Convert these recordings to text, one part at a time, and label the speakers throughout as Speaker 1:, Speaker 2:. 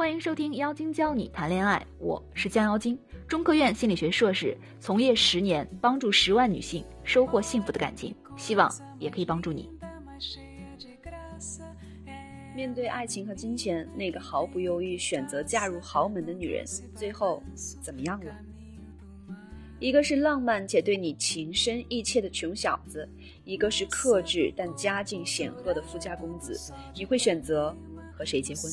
Speaker 1: 欢迎收听《妖精教你谈恋爱》，我是江妖精，中科院心理学硕士，从业十年，帮助十万女性收获幸福的感情，希望也可以帮助你。
Speaker 2: 面对爱情和金钱，那个毫不犹豫选择嫁入豪门的女人，最后怎么样了？一个是浪漫且对你情深意切的穷小子，一个是克制但家境显赫的富家公子，你会选择和谁结婚？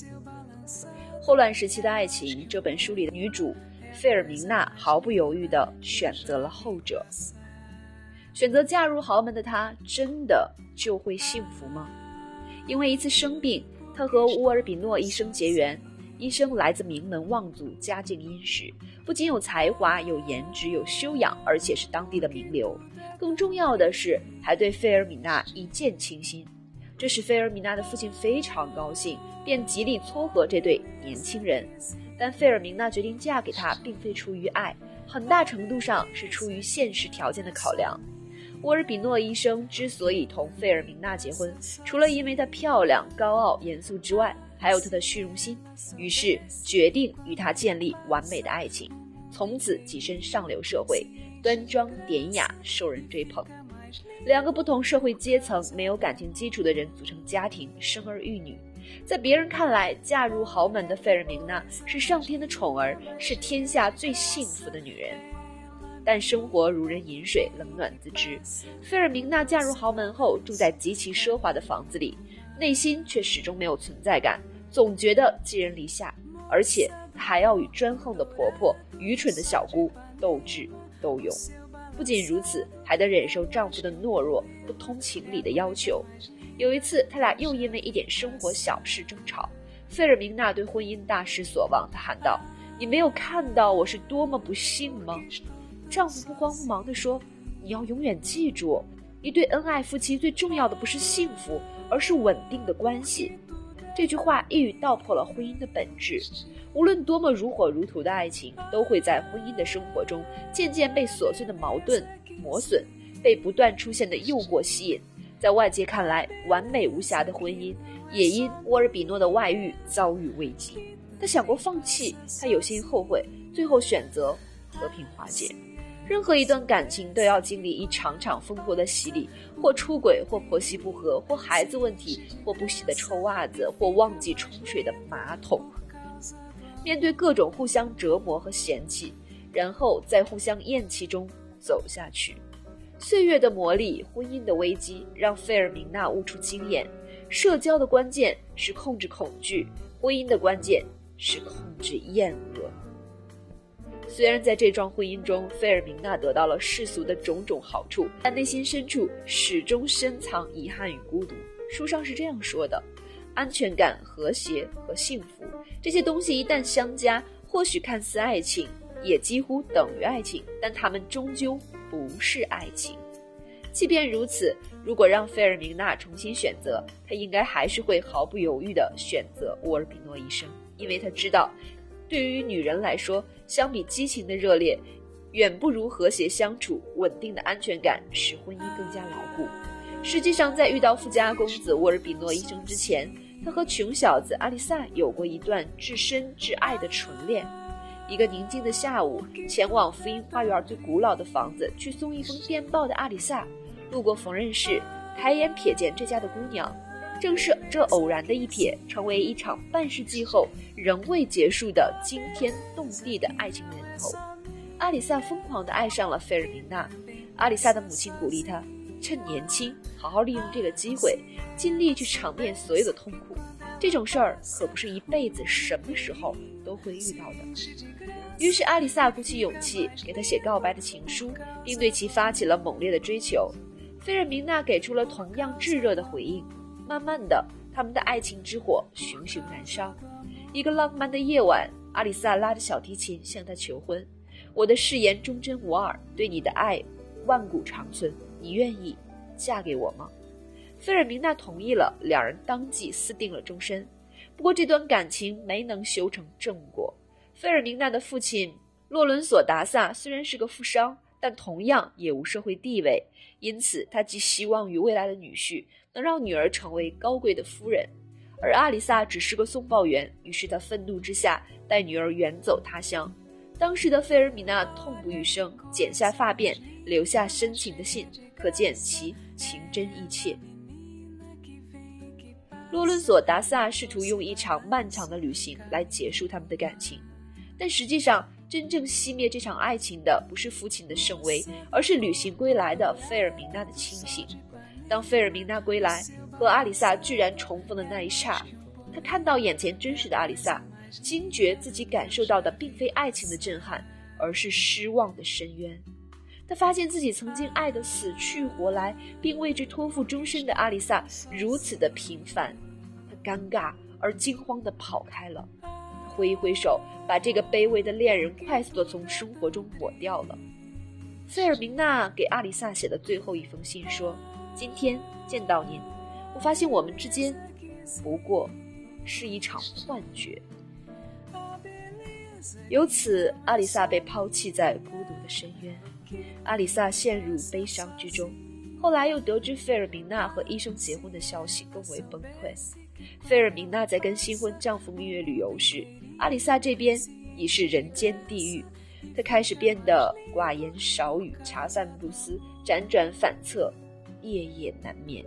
Speaker 2: 霍乱时期的爱情，这本书里的女主费尔明娜毫不犹豫地选择了后者。选择嫁入豪门的她，真的就会幸福吗？因为一次生病，她和乌尔比诺医生结缘。医生来自名门望族，家境殷实，不仅有才华、有颜值、有修养，而且是当地的名流。更重要的是，还对费尔米娜一见倾心，这使费尔米娜的父亲非常高兴，便极力撮合这对年轻人。但费尔明娜决定嫁给他，并非出于爱，很大程度上是出于现实条件的考量。沃尔比诺医生之所以同费尔明娜结婚，除了因为她漂亮、高傲、严肃之外，还有他的虚荣心，于是决定与她建立完美的爱情，从此跻身上流社会，端庄典雅，受人追捧。两个不同社会阶层、没有感情基础的人组成家庭，生儿育女，在别人看来，嫁入豪门的费尔明娜是上天的宠儿，是天下最幸福的女人。但生活如人饮水，冷暖自知。费尔明娜嫁入豪门后，住在极其奢华的房子里。内心却始终没有存在感，总觉得寄人篱下，而且还要与专横的婆婆、愚蠢的小姑斗智斗勇。不仅如此，还得忍受丈夫的懦弱、不通情理的要求。有一次，他俩又因为一点生活小事争吵。费尔明娜对婚姻大失所望，她喊道：“你没有看到我是多么不幸吗？”丈夫不慌不忙地说：“你要永远记住，一对恩爱夫妻最重要的不是幸福。”而是稳定的关系，这句话一语道破了婚姻的本质。无论多么如火如荼的爱情，都会在婚姻的生活中渐渐被琐碎的矛盾磨损，被不断出现的诱惑吸引。在外界看来完美无瑕的婚姻，也因沃尔比诺的外遇遭遇危机。他想过放弃，他有些后悔，最后选择和平化解。任何一段感情都要经历一场场风波的洗礼，或出轨，或婆媳不和，或孩子问题，或不洗的臭袜子，或忘记冲水的马桶。面对各种互相折磨和嫌弃，然后在互相厌弃中走下去。岁月的磨砺，婚姻的危机，让费尔明娜悟出经验：社交的关键是控制恐惧，婚姻的关键是控制厌恶。虽然在这桩婚姻中，费尔明娜得到了世俗的种种好处，但内心深处始终深藏遗憾与孤独。书上是这样说的：安全感、和谐和幸福这些东西一旦相加，或许看似爱情，也几乎等于爱情，但它们终究不是爱情。即便如此，如果让费尔明娜重新选择，她应该还是会毫不犹豫地选择沃尔比诺医生，因为她知道。对于女人来说，相比激情的热烈，远不如和谐相处、稳定的安全感使婚姻更加牢固。实际上，在遇到富家公子沃尔比诺医生之前，他和穷小子阿里萨有过一段至深至爱的纯恋。一个宁静的下午，前往福音花园最古老的房子去送一封电报的阿里萨，路过缝纫室，抬眼瞥见这家的姑娘。正是这偶然的一瞥，成为一场半世纪后仍未结束的惊天动地的爱情源头。阿里萨疯狂地爱上了费尔明娜。阿里萨的母亲鼓励他，趁年轻好好利用这个机会，尽力去尝遍所有的痛苦。这种事儿可不是一辈子什么时候都会遇到的。于是阿里萨鼓起勇气给他写告白的情书，并对其发起了猛烈的追求。费尔明娜给出了同样炙热的回应。慢慢的，他们的爱情之火熊熊燃烧。一个浪漫的夜晚，阿里萨拉着小提琴向他求婚：“我的誓言忠贞无二，对你的爱万古长存。你愿意嫁给我吗？”费尔明娜同意了，两人当即私定了终身。不过，这段感情没能修成正果。费尔明娜的父亲洛伦索·达萨虽然是个富商，但同样也无社会地位，因此他寄希望于未来的女婿。能让女儿成为高贵的夫人，而阿里萨只是个送报员。于是他愤怒之下带女儿远走他乡。当时的费尔米娜痛不欲生，剪下发辫，留下深情的信，可见其情真意切。洛伦索·达萨试图用一场漫长的旅行来结束他们的感情，但实际上，真正熄灭这场爱情的不是父亲的圣威，而是旅行归来的费尔米娜的清醒。当费尔明娜归来，和阿里萨居然重逢的那一刹，他看到眼前真实的阿里萨。惊觉自己感受到的并非爱情的震撼，而是失望的深渊。他发现自己曾经爱得死去活来，并为之托付终身的阿里萨如此的平凡。他尴尬而惊慌地跑开了。挥一挥手，把这个卑微的恋人快速地从生活中抹掉了。费尔明娜给阿里萨写的最后一封信说：“今天见到您，我发现我们之间不过是一场幻觉。”由此，阿里萨被抛弃在孤独的深渊。阿里萨陷入悲伤之中。后来又得知费尔明娜和医生结婚的消息，更为崩溃。费尔明娜在跟新婚丈夫蜜月旅游时，阿里萨这边已是人间地狱。她开始变得寡言少语，茶饭不思，辗转反侧，夜夜难眠。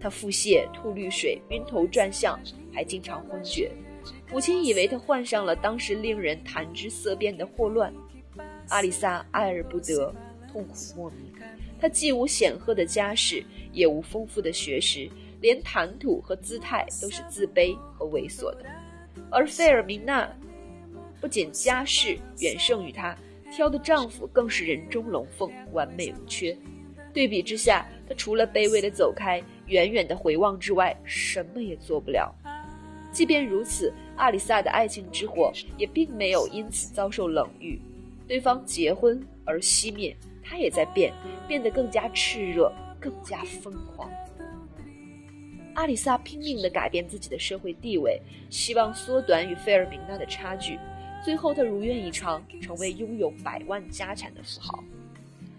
Speaker 2: 她腹泻、吐绿水、晕头转向，还经常昏厥。母亲以为他患上了当时令人谈之色变的霍乱，阿里萨爱而不得，痛苦莫名。他既无显赫的家世，也无丰富的学识，连谈吐和姿态都是自卑和猥琐的。而费尔明娜不仅家世远胜于她，挑的丈夫更是人中龙凤，完美无缺。对比之下，他除了卑微的走开，远远的回望之外，什么也做不了。即便如此，阿里萨的爱情之火也并没有因此遭受冷遇，对方结婚而熄灭，他也在变，变得更加炽热，更加疯狂。阿里萨拼命地改变自己的社会地位，希望缩短与费尔明娜的差距，最后他如愿以偿，成为拥有百万家产的富豪。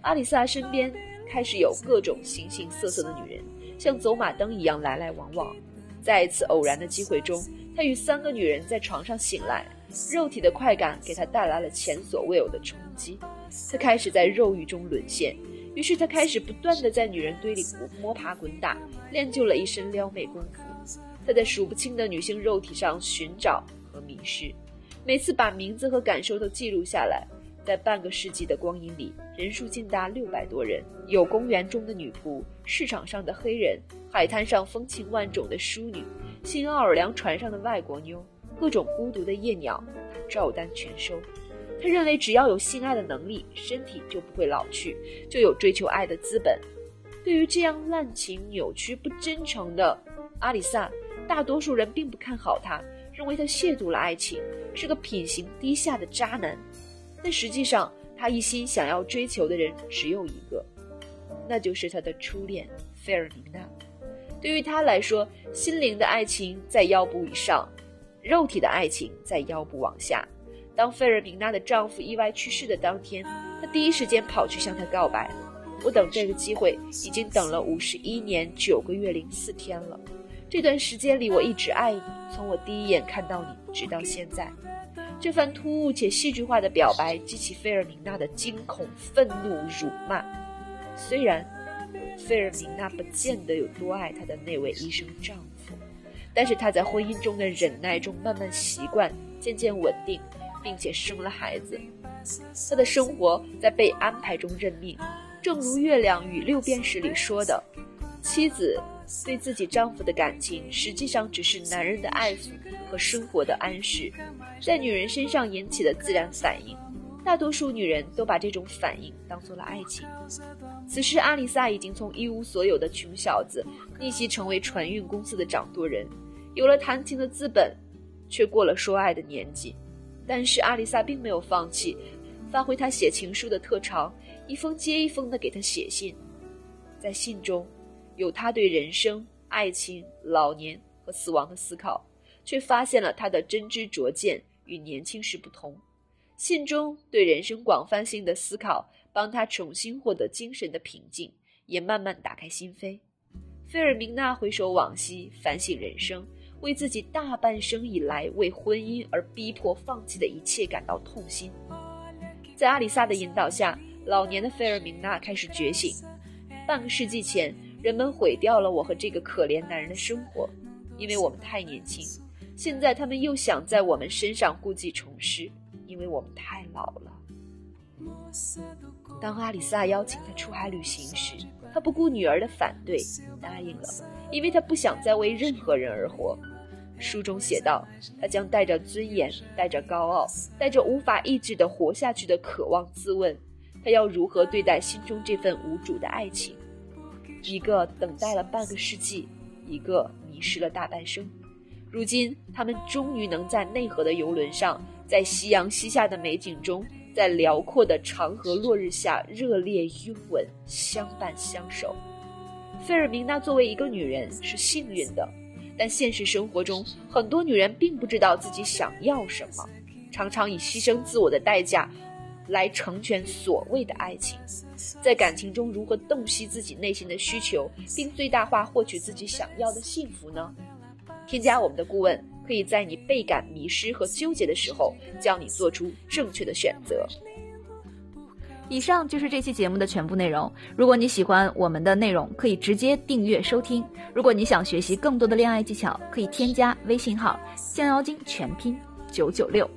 Speaker 2: 阿里萨身边开始有各种形形色色的女人，像走马灯一样来来往往。在一次偶然的机会中，他与三个女人在床上醒来，肉体的快感给他带来了前所未有的冲击，他开始在肉欲中沦陷。于是他开始不断的在女人堆里摸爬滚打，练就了一身撩妹功夫。他在数不清的女性肉体上寻找和迷失，每次把名字和感受都记录下来。在半个世纪的光阴里，人数竟达六百多人，有公园中的女仆，市场上的黑人，海滩上风情万种的淑女，新奥尔良船上的外国妞，各种孤独的夜鸟，照单全收。他认为，只要有性爱的能力，身体就不会老去，就有追求爱的资本。对于这样滥情、扭曲、不真诚的阿里萨，大多数人并不看好他，认为他亵渎了爱情，是个品行低下的渣男。但实际上，他一心想要追求的人只有一个，那就是他的初恋费尔明娜。对于他来说，心灵的爱情在腰部以上，肉体的爱情在腰部往下。当费尔明娜的丈夫意外去世的当天，她第一时间跑去向他告白。我等这个机会已经等了五十一年九个月零四天了。这段时间里，我一直爱你，从我第一眼看到你直到现在。这番突兀且戏剧化的表白激起费尔明娜的惊恐、愤怒、辱骂。虽然费尔明娜不见得有多爱她的那位医生丈夫，但是她在婚姻中的忍耐中慢慢习惯，渐渐稳定，并且生了孩子。她的生活在被安排中认命，正如《月亮与六便士》里说的：“妻子。”对自己丈夫的感情，实际上只是男人的爱抚和生活的安适，在女人身上引起的自然反应。大多数女人都把这种反应当做了爱情。此时，阿里萨已经从一无所有的穷小子逆袭成为船运公司的掌舵人，有了谈情的资本，却过了说爱的年纪。但是，阿里萨并没有放弃，发挥他写情书的特长，一封接一封的给他写信，在信中。有他对人生、爱情、老年和死亡的思考，却发现了他的真知灼见与年轻时不同。信中对人生广泛性的思考，帮他重新获得精神的平静，也慢慢打开心扉。费尔明娜回首往昔，反省人生，为自己大半生以来为婚姻而逼迫放弃的一切感到痛心。在阿里萨的引导下，老年的费尔明娜开始觉醒。半个世纪前，人们毁掉了我和这个可怜男人的生活，因为我们太年轻。现在他们又想在我们身上故技重施，因为我们太老了。当阿里萨邀请他出海旅行时，他不顾女儿的反对，答应了，因为他不想再为任何人而活。书中写道，他将带着尊严，带着高傲，带着无法抑制的活下去的渴望，自问，他要如何对待心中这份无主的爱情？一个等待了半个世纪，一个迷失了大半生。如今，他们终于能在内河的游轮上，在夕阳西下的美景中，在辽阔的长河落日下热烈拥吻，相伴相守。费尔明娜作为一个女人是幸运的。但现实生活中，很多女人并不知道自己想要什么，常常以牺牲自我的代价来成全所谓的爱情。在感情中，如何洞悉自己内心的需求，并最大化获取自己想要的幸福呢？添加我们的顾问，可以在你倍感迷失和纠结的时候，教你做出正确的选择。
Speaker 1: 以上就是这期节目的全部内容。如果你喜欢我们的内容，可以直接订阅收听。如果你想学习更多的恋爱技巧，可以添加微信号“降妖精”全拼九九六。